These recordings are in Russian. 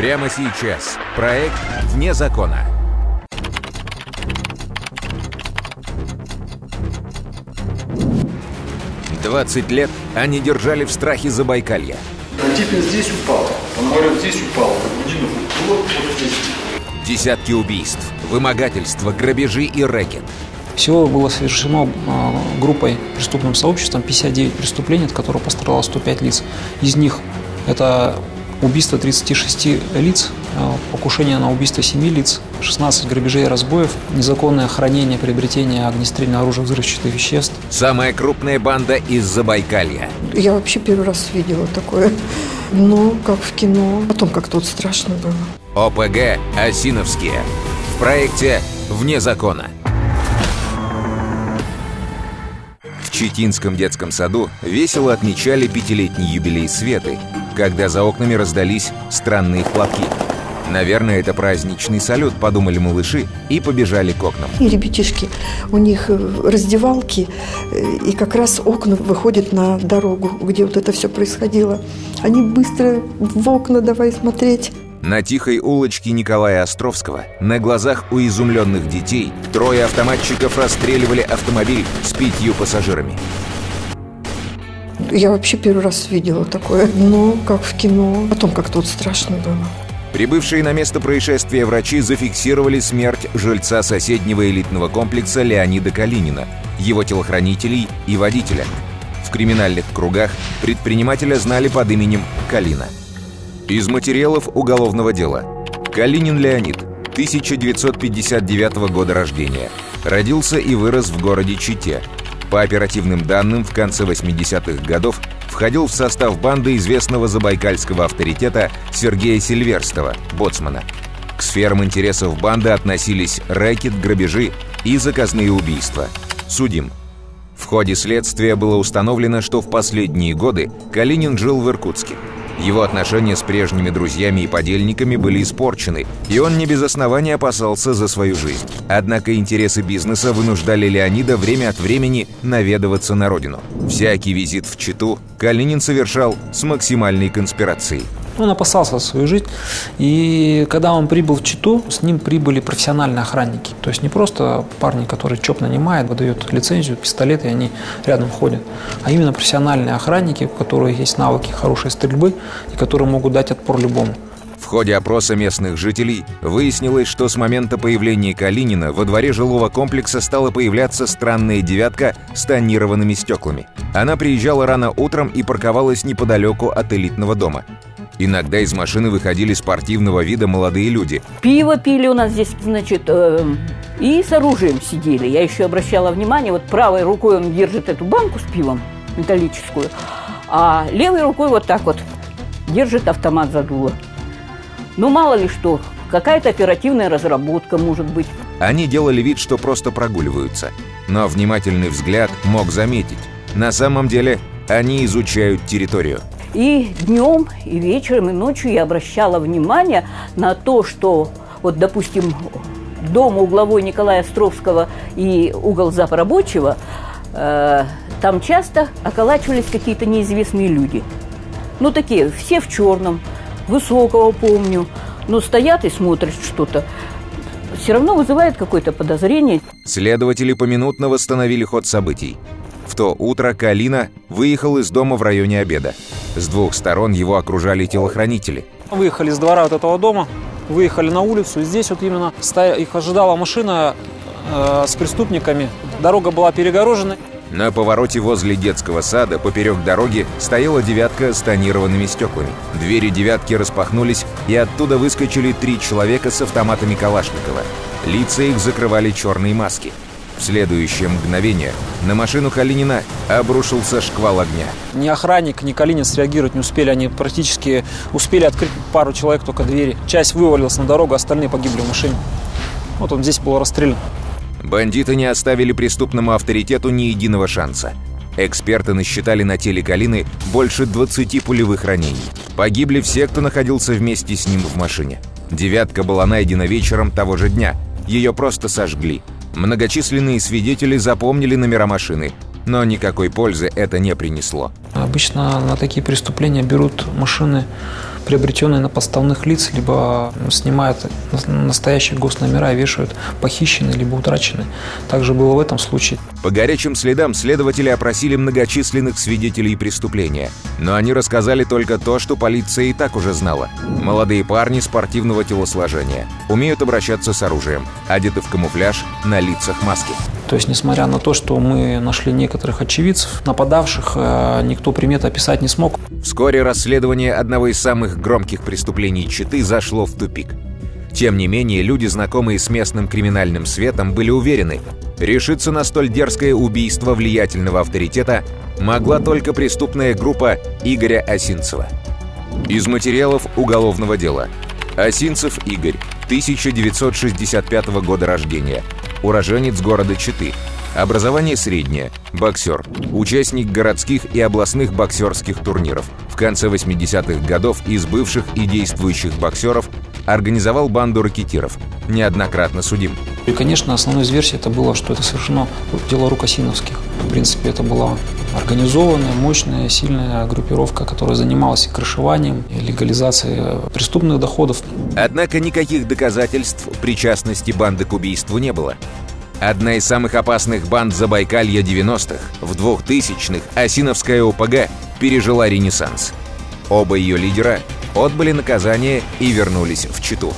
Прямо сейчас. Проект «Вне закона». Двадцать лет они держали в страхе Забайкалья. Антипин здесь упал, Пономарев здесь упал, вот, вот здесь. Десятки убийств, вымогательства, грабежи и рэкет. Всего было совершено а, группой преступным сообществом 59 преступлений, от которых пострадало 105 лиц. Из них это убийство 36 лиц, а, покушение на убийство 7 лиц, 16 грабежей и разбоев, незаконное хранение, приобретение огнестрельного оружия, взрывчатых веществ. Самая крупная банда из Забайкалья. Я вообще первый раз видела такое. Ну, как в кино. Потом как тут страшно было. ОПГ «Осиновские». В проекте «Вне закона». В Читинском детском саду весело отмечали пятилетний юбилей Светы, когда за окнами раздались странные хлопки. Наверное, это праздничный салют, подумали малыши и побежали к окнам. И ребятишки, у них э, раздевалки, э, и как раз окна выходят на дорогу, где вот это все происходило. Они быстро в окна давай смотреть. На тихой улочке Николая Островского на глазах у изумленных детей трое автоматчиков расстреливали автомобиль с пятью пассажирами. Я вообще первый раз видела такое. Ну, как в кино. Потом как тут страшно было. Прибывшие на место происшествия врачи зафиксировали смерть жильца соседнего элитного комплекса Леонида Калинина, его телохранителей и водителя. В криминальных кругах предпринимателя знали под именем Калина. Из материалов уголовного дела. Калинин Леонид, 1959 года рождения. Родился и вырос в городе Чите. По оперативным данным, в конце 80-х годов входил в состав банды известного забайкальского авторитета Сергея Сильверстова, боцмана. К сферам интересов банды относились рэкет, грабежи и заказные убийства. Судим. В ходе следствия было установлено, что в последние годы Калинин жил в Иркутске. Его отношения с прежними друзьями и подельниками были испорчены, и он не без основания опасался за свою жизнь. Однако интересы бизнеса вынуждали Леонида время от времени наведываться на родину. Всякий визит в Читу Калинин совершал с максимальной конспирацией. Он опасался за свою жизнь. И когда он прибыл в Читу, с ним прибыли профессиональные охранники. То есть не просто парни, которые ЧОП нанимает, выдает лицензию, пистолет, и они рядом ходят. А именно профессиональные охранники, у которых есть навыки хорошей стрельбы и которые могут дать отпор любому. Ходе опроса местных жителей выяснилось, что с момента появления Калинина во дворе жилого комплекса стала появляться странная девятка с тонированными стеклами. Она приезжала рано утром и парковалась неподалеку от элитного дома. Иногда из машины выходили спортивного вида молодые люди. Пиво пили у нас здесь, значит, э, и с оружием сидели. Я еще обращала внимание, вот правой рукой он держит эту банку с пивом металлическую, а левой рукой вот так вот держит автомат за дуло. Ну, мало ли что, какая-то оперативная разработка может быть. Они делали вид, что просто прогуливаются. Но внимательный взгляд мог заметить. На самом деле они изучают территорию. И днем, и вечером, и ночью я обращала внимание на то, что, вот, допустим, дом угловой Николая Островского и угол Запорабочего, э, там часто околачивались какие-то неизвестные люди. Ну, такие, все в черном, высокого помню, но стоят и смотрят что-то. Все равно вызывает какое-то подозрение. Следователи поминутно восстановили ход событий. В то утро Калина выехал из дома в районе обеда. С двух сторон его окружали телохранители. Выехали с двора вот этого дома, выехали на улицу. И здесь вот именно стоя, их ожидала машина э, с преступниками. Дорога была перегорожена. На повороте возле детского сада поперек дороги стояла девятка с тонированными стеклами. Двери девятки распахнулись, и оттуда выскочили три человека с автоматами Калашникова. Лица их закрывали черные маски. В следующее мгновение на машину Калинина обрушился шквал огня. Ни охранник, ни Калинин среагировать не успели. Они практически успели открыть пару человек только двери. Часть вывалилась на дорогу, остальные погибли в машине. Вот он здесь был расстрелян. Бандиты не оставили преступному авторитету ни единого шанса. Эксперты насчитали на теле Калины больше 20 пулевых ранений. Погибли все, кто находился вместе с ним в машине. «девятка» была найдена вечером того же дня. Ее просто сожгли. Многочисленные свидетели запомнили номера машины, но никакой пользы это не принесло. Обычно на такие преступления берут машины приобретенные на подставных лиц, либо снимают настоящие госномера и вешают похищенные либо утраченные. Также было в этом случае. По горячим следам следователи опросили многочисленных свидетелей преступления. Но они рассказали только то, что полиция и так уже знала. Молодые парни спортивного телосложения. Умеют обращаться с оружием. Одеты в камуфляж, на лицах маски. То есть, несмотря на то, что мы нашли некоторых очевидцев, нападавших э, никто примет описать не смог. Вскоре расследование одного из самых громких преступлений Читы зашло в тупик. Тем не менее, люди, знакомые с местным криминальным светом, были уверены, решиться на столь дерзкое убийство влиятельного авторитета могла только преступная группа Игоря Осинцева. Из материалов уголовного дела. Осинцев Игорь, 1965 года рождения, уроженец города Читы, образование среднее, боксер, участник городских и областных боксерских турниров. В конце 80-х годов из бывших и действующих боксеров организовал банду ракетиров, неоднократно судим. И, конечно, основной из версий это было, что это совершено дело рук Осиновских. В принципе, это была организованная, мощная, сильная группировка, которая занималась крышеванием, и легализацией преступных доходов. Однако никаких доказательств причастности банды к убийству не было. Одна из самых опасных банд Забайкалья 90-х, в 2000-х Осиновская ОПГ пережила ренессанс. Оба ее лидера отбыли наказание и вернулись в Читу.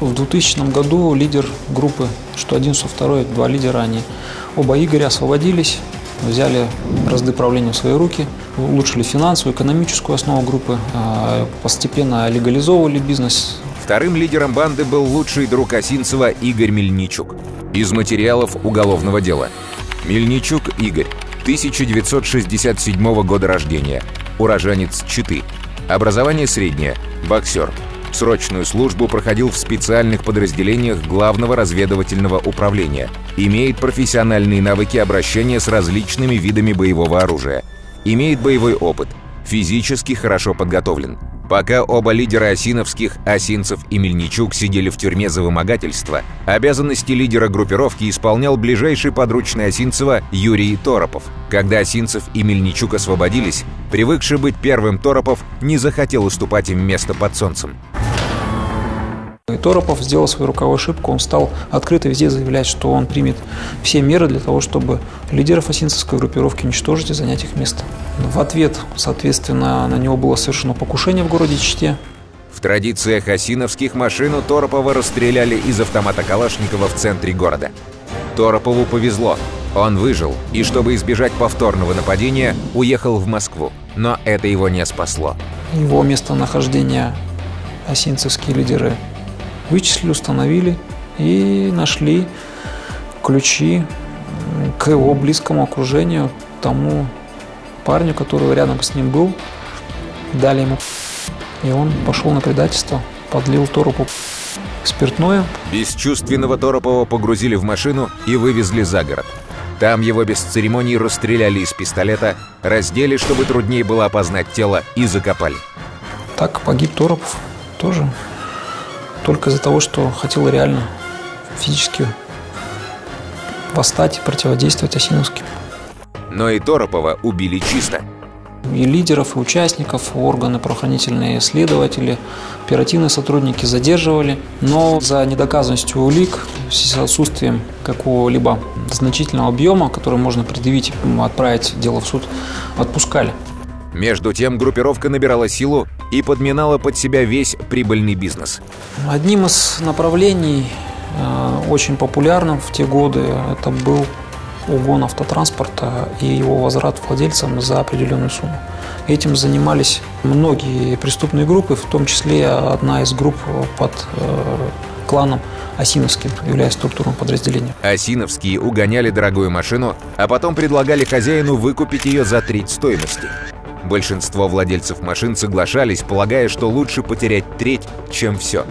В 2000 году лидер группы, что один, что второй, два лидера, они оба Игоря освободились, взяли разды правления в свои руки, улучшили финансовую, экономическую основу группы, а, постепенно легализовывали бизнес. Вторым лидером банды был лучший друг Осинцева Игорь Мельничук. Из материалов уголовного дела. Мельничук Игорь, 1967 года рождения, уроженец Читы. Образование среднее, боксер. Срочную службу проходил в специальных подразделениях Главного разведывательного управления. Имеет профессиональные навыки обращения с различными видами боевого оружия. Имеет боевой опыт. Физически хорошо подготовлен. Пока оба лидера Осиновских, Осинцев и Мельничук сидели в тюрьме за вымогательство, обязанности лидера группировки исполнял ближайший подручный Осинцева Юрий Торопов. Когда Осинцев и Мельничук освободились, привыкший быть первым Торопов не захотел уступать им место под солнцем. И Торопов сделал свою руковую ошибку, он стал открыто везде заявлять, что он примет все меры для того, чтобы лидеров осинцевской группировки уничтожить и занять их место. В ответ, соответственно, на него было совершено покушение в городе Чите. В традициях осиновских машину Торопова расстреляли из автомата Калашникова в центре города. Торопову повезло. Он выжил и, чтобы избежать повторного нападения, уехал в Москву. Но это его не спасло. Его местонахождение осинцевские лидеры вычислили, установили и нашли ключи к его близкому окружению, тому парню, который рядом с ним был, дали ему и он пошел на предательство, подлил Торопу спиртное. Бесчувственного Торопова погрузили в машину и вывезли за город. Там его без церемоний расстреляли из пистолета, раздели, чтобы труднее было опознать тело, и закопали. Так погиб Торопов тоже только из-за того, что хотел реально физически восстать и противодействовать Осиновским. Но и Торопова убили чисто. И лидеров, и участников, органы правоохранительные следователи, оперативные сотрудники задерживали, но за недоказанностью улик, с отсутствием какого-либо значительного объема, который можно предъявить, отправить дело в суд, отпускали. Между тем группировка набирала силу и подминала под себя весь прибыльный бизнес. Одним из направлений, э, очень популярным в те годы, это был угон автотранспорта и его возврат владельцам за определенную сумму. Этим занимались многие преступные группы, в том числе одна из групп под э, кланом Осиновским, являясь структурным подразделением. Осиновские угоняли дорогую машину, а потом предлагали хозяину выкупить ее за треть стоимости. Большинство владельцев машин соглашались, полагая, что лучше потерять треть, чем все.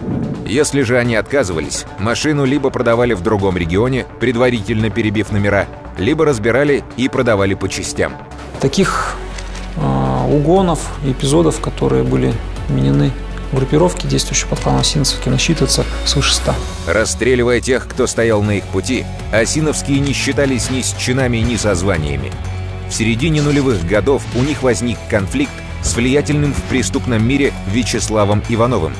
Если же они отказывались, машину либо продавали в другом регионе, предварительно перебив номера, либо разбирали и продавали по частям. Таких э, угонов, эпизодов, которые были вменены группировки, действующие под кланом Осиновки, насчитывается свыше 100. Расстреливая тех, кто стоял на их пути, Осиновские не считались ни с чинами, ни со званиями. В середине нулевых годов у них возник конфликт, с влиятельным в преступном мире Вячеславом Ивановым.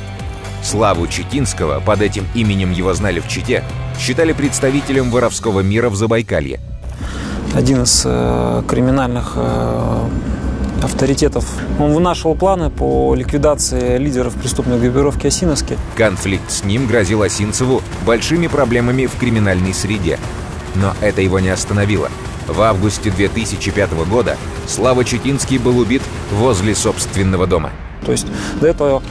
Славу Читинского, под этим именем его знали в Чите, считали представителем воровского мира в Забайкалье. Один из э, криминальных э, авторитетов. Он вынашивал планы по ликвидации лидеров преступной группировки Осиновски. Конфликт с ним грозил Осинцеву большими проблемами в криминальной среде. Но это его не остановило. В августе 2005 года Слава Читинский был убит возле собственного дома. То есть до этого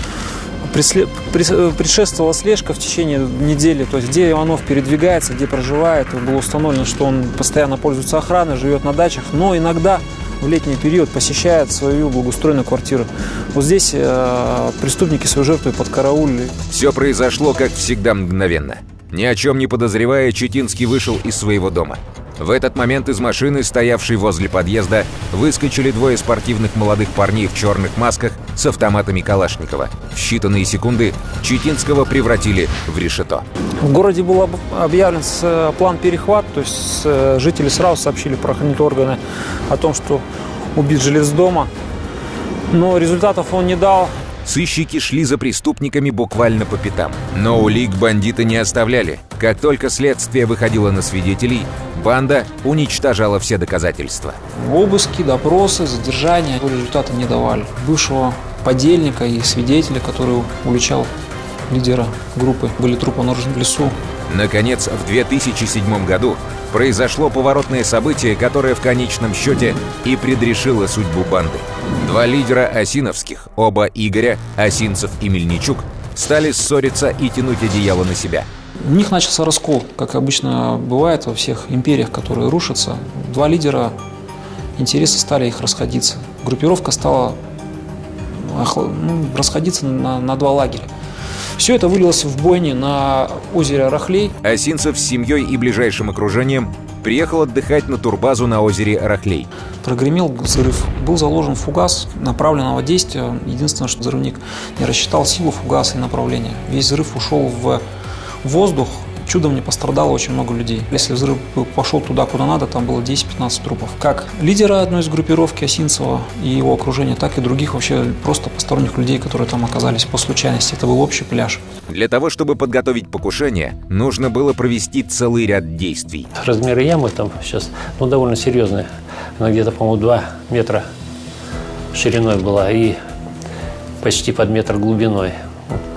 предшествовала слежка в течение недели, то есть где Иванов передвигается, где проживает. Было установлено, что он постоянно пользуется охраной, живет на дачах, но иногда в летний период посещает свою благоустроенную квартиру. Вот здесь э, преступники свою жертву подкараулили. Все произошло, как всегда, мгновенно. Ни о чем не подозревая, Четинский вышел из своего дома. В этот момент из машины, стоявшей возле подъезда, выскочили двое спортивных молодых парней в черных масках с автоматами Калашникова. В считанные секунды Читинского превратили в решето. В городе был объявлен э, план перехват, то есть э, жители сразу сообщили правоохранительные органы о том, что убит жилец дома. Но результатов он не дал. Сыщики шли за преступниками буквально по пятам. Но улик бандиты не оставляли. Как только следствие выходило на свидетелей, банда уничтожала все доказательства. Обыски, допросы, задержания результата не давали. Бывшего подельника и свидетеля, который уличал лидера группы, были трупы обнаружены в лесу. Наконец, в 2007 году произошло поворотное событие, которое в конечном счете и предрешило судьбу банды. Два лидера осиновских, оба Игоря, Осинцев и Мельничук, стали ссориться и тянуть одеяло на себя. У них начался раскол, как обычно бывает во всех империях, которые рушатся. Два лидера, интересы стали их расходиться. Группировка стала ну, расходиться на, на два лагеря. Все это вылилось в бойни на озере Рахлей. Осинцев с семьей и ближайшим окружением приехал отдыхать на турбазу на озере Рахлей. Прогремел взрыв. Был заложен фугас направленного действия. Единственное, что взрывник не рассчитал силу фугаса и направления. Весь взрыв ушел в воздух, чудом не пострадало очень много людей. Если взрыв пошел туда, куда надо, там было 10-15 трупов. Как лидера одной из группировки Осинцева и его окружения, так и других вообще просто посторонних людей, которые там оказались по случайности. Это был общий пляж. Для того, чтобы подготовить покушение, нужно было провести целый ряд действий. Размеры ямы там сейчас ну, довольно серьезные. Она где-то, по-моему, 2 метра шириной была и почти под метр глубиной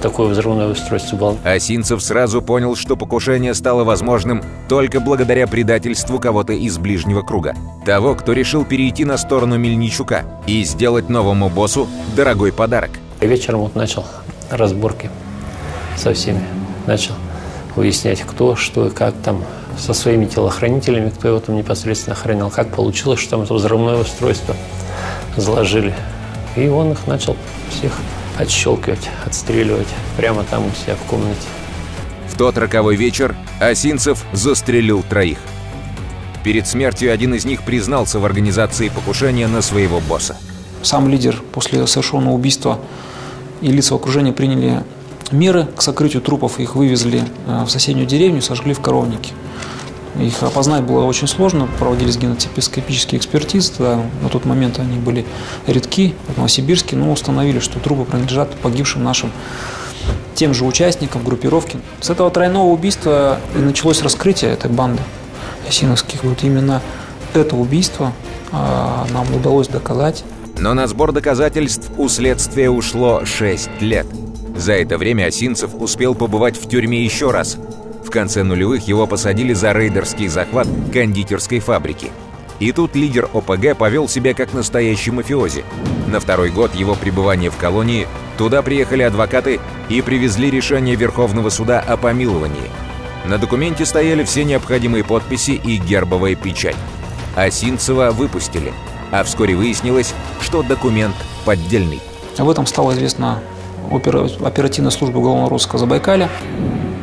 такое взрывное устройство было. Осинцев сразу понял, что покушение стало возможным только благодаря предательству кого-то из ближнего круга. Того, кто решил перейти на сторону Мельничука и сделать новому боссу дорогой подарок. Вечером вот начал разборки со всеми. Начал выяснять, кто, что и как там со своими телохранителями, кто его там непосредственно охранял, как получилось, что там взрывное устройство заложили. И он их начал всех отщелкивать, отстреливать прямо там у себя в комнате. В тот роковой вечер Осинцев застрелил троих. Перед смертью один из них признался в организации покушения на своего босса. Сам лидер после совершенного убийства и лица окружения приняли меры к сокрытию трупов, их вывезли э, в соседнюю деревню, сожгли в коровнике. Их опознать было очень сложно, проводились генотипоскопические экспертизы, тогда, на тот момент они были редки, в Новосибирске, но установили, что трупы принадлежат погибшим нашим тем же участникам группировки. С этого тройного убийства и началось раскрытие этой банды Ясиновских. Вот именно это убийство э, нам удалось доказать. Но на сбор доказательств у следствия ушло 6 лет. За это время Осинцев успел побывать в тюрьме еще раз – конце нулевых его посадили за рейдерский захват кондитерской фабрики. И тут лидер ОПГ повел себя как настоящий мафиози. На второй год его пребывания в колонии туда приехали адвокаты и привезли решение Верховного суда о помиловании. На документе стояли все необходимые подписи и гербовая печать. Осинцева выпустили, а вскоре выяснилось, что документ поддельный. Об этом стало известно оперативной службе уголовного розыска Забайкаля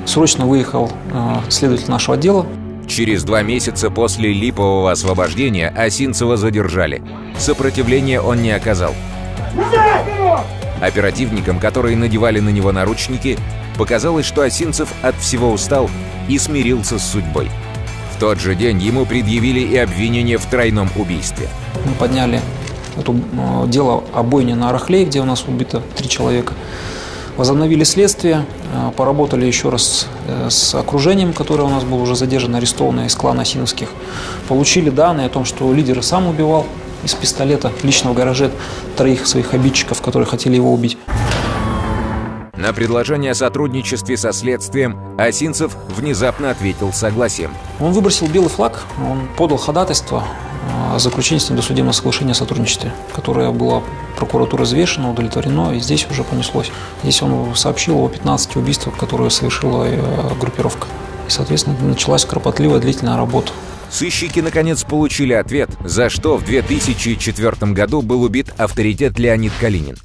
срочно выехал э, следователь нашего отдела. Через два месяца после липового освобождения Осинцева задержали. Сопротивления он не оказал. Оперативникам, которые надевали на него наручники, показалось, что Осинцев от всего устал и смирился с судьбой. В тот же день ему предъявили и обвинение в тройном убийстве. Мы подняли эту э, дело о бойне на Арахлее, где у нас убито три человека. Возобновили следствие, э, поработали еще раз э, с окружением, которое у нас было уже задержано, арестовано из клана Осиновских. Получили данные о том, что лидер сам убивал из пистолета лично в гараже троих своих обидчиков, которые хотели его убить. На предложение о сотрудничестве со следствием Осинцев внезапно ответил согласием. Он выбросил белый флаг, он подал ходатайство о заключении с ним досудебного соглашения о сотрудничестве, которое было прокуратурой взвешено, удовлетворено, и здесь уже понеслось. Здесь он сообщил о 15 убийствах, которые совершила э, группировка. И, соответственно, началась кропотливая длительная работа. Сыщики наконец получили ответ, за что в 2004 году был убит авторитет Леонид Калинин.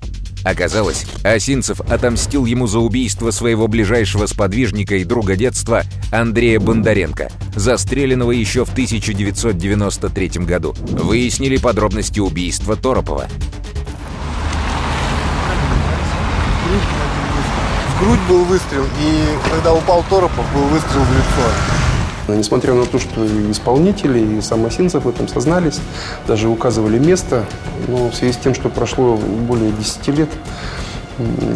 Оказалось, Осинцев отомстил ему за убийство своего ближайшего сподвижника и друга детства Андрея Бондаренко, застреленного еще в 1993 году. Выяснили подробности убийства Торопова. В грудь был выстрел, и когда упал Торопов, был выстрел в лицо. Несмотря на то, что и исполнители, и сам Осинцев в этом сознались, даже указывали место, но в связи с тем, что прошло более 10 лет,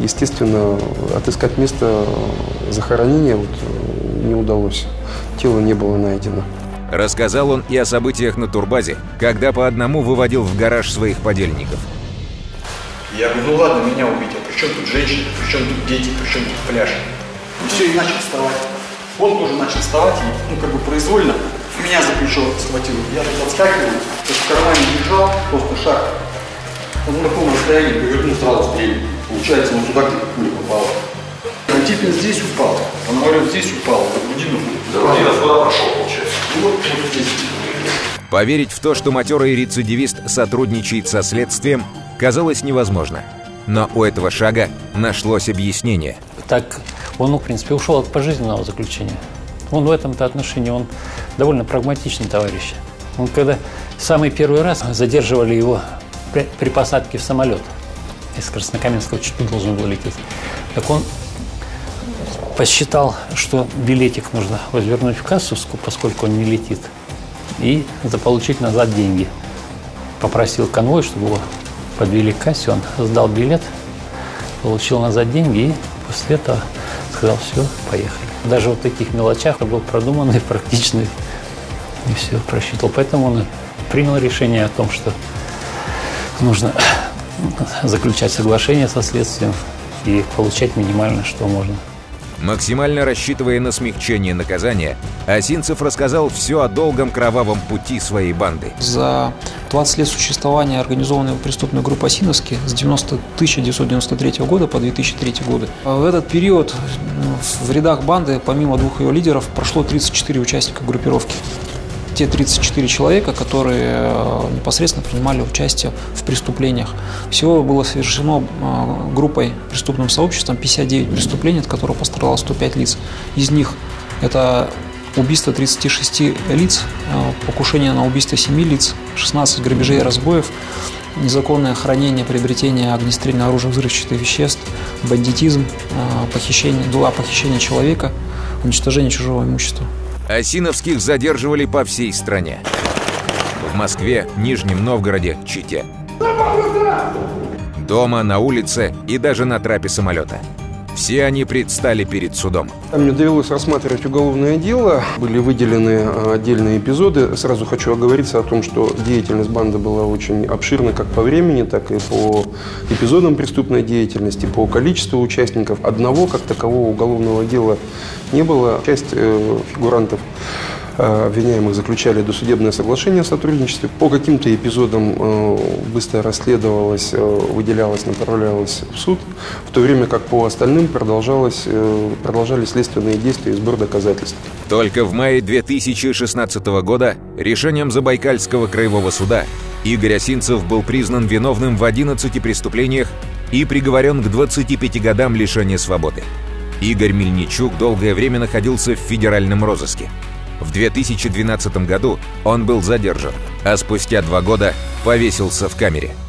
естественно, отыскать место захоронения вот не удалось. Тело не было найдено. Рассказал он и о событиях на турбазе, когда по одному выводил в гараж своих подельников. Я говорю, ну ладно, меня убить, а при чем тут женщины, при чем тут дети, при чем тут пляж? И все, и начал вставать. Он тоже начал вставать, и, ну, как бы произвольно. Меня за плечо схватил. Я тут отскакиваю, то есть в кармане держал, просто шаг. Он на таком расстоянии повернул сразу стрелил. Получается, он туда где-то пуля попала. А типа здесь упал. Он говорит, здесь упал, в грудину. Да, грудина куда прошел, получается? Вот, вот здесь. Поверить в то, что матерый рецидивист сотрудничает со следствием, казалось невозможно. Но у этого шага нашлось объяснение. Так он, ну, в принципе, ушел от пожизненного заключения. Он в этом-то отношении, он довольно прагматичный товарищ. Он когда самый первый раз задерживали его при, посадке в самолет из Краснокаменского чуть не должен был лететь. Так он посчитал, что билетик нужно возвернуть в кассу, поскольку он не летит, и заполучить назад деньги. Попросил конвой, чтобы его подвели к кассе, он сдал билет, получил назад деньги и после этого сказал, все, поехали. Даже вот в таких мелочах был продуманный, практичный и все просчитал. Поэтому он принял решение о том, что нужно заключать соглашение со следствием и получать минимально, что можно. Максимально рассчитывая на смягчение наказания, Осинцев рассказал все о долгом кровавом пути своей банды. За 20 лет существования организованной преступной группы Осиновски с 90, 1993 года по 2003 годы. В этот период в рядах банды, помимо двух ее лидеров, прошло 34 участника группировки те 34 человека, которые э, непосредственно принимали участие в преступлениях. Всего было совершено э, группой, преступным сообществом 59 преступлений, от которых пострадало 105 лиц. Из них это убийство 36 лиц, э, покушение на убийство 7 лиц, 16 грабежей и разбоев, незаконное хранение, приобретение огнестрельного оружия, взрывчатых веществ, бандитизм, похищение, два похищения человека, уничтожение чужого имущества. Осиновских задерживали по всей стране. В Москве, Нижнем Новгороде, Чите. Дома, на улице и даже на трапе самолета. Все они предстали перед судом. Мне довелось рассматривать уголовное дело. Были выделены а, отдельные эпизоды. Сразу хочу оговориться о том, что деятельность банды была очень обширна как по времени, так и по эпизодам преступной деятельности, по количеству участников. Одного, как такового уголовного дела не было. Часть э, фигурантов Э, обвиняемых заключали досудебное соглашение о сотрудничестве. По каким-то эпизодам э, быстро расследовалось, э, выделялось, направлялось в суд, в то время как по остальным продолжалось, продолжались следственные действия и сбор доказательств. Только в мае 2016 года решением Забайкальского краевого суда Игорь Осинцев был признан виновным в 11 преступлениях и приговорен к 25 годам лишения свободы. Игорь Мельничук долгое время находился в федеральном розыске. В 2012 году он был задержан, а спустя два года повесился в камере –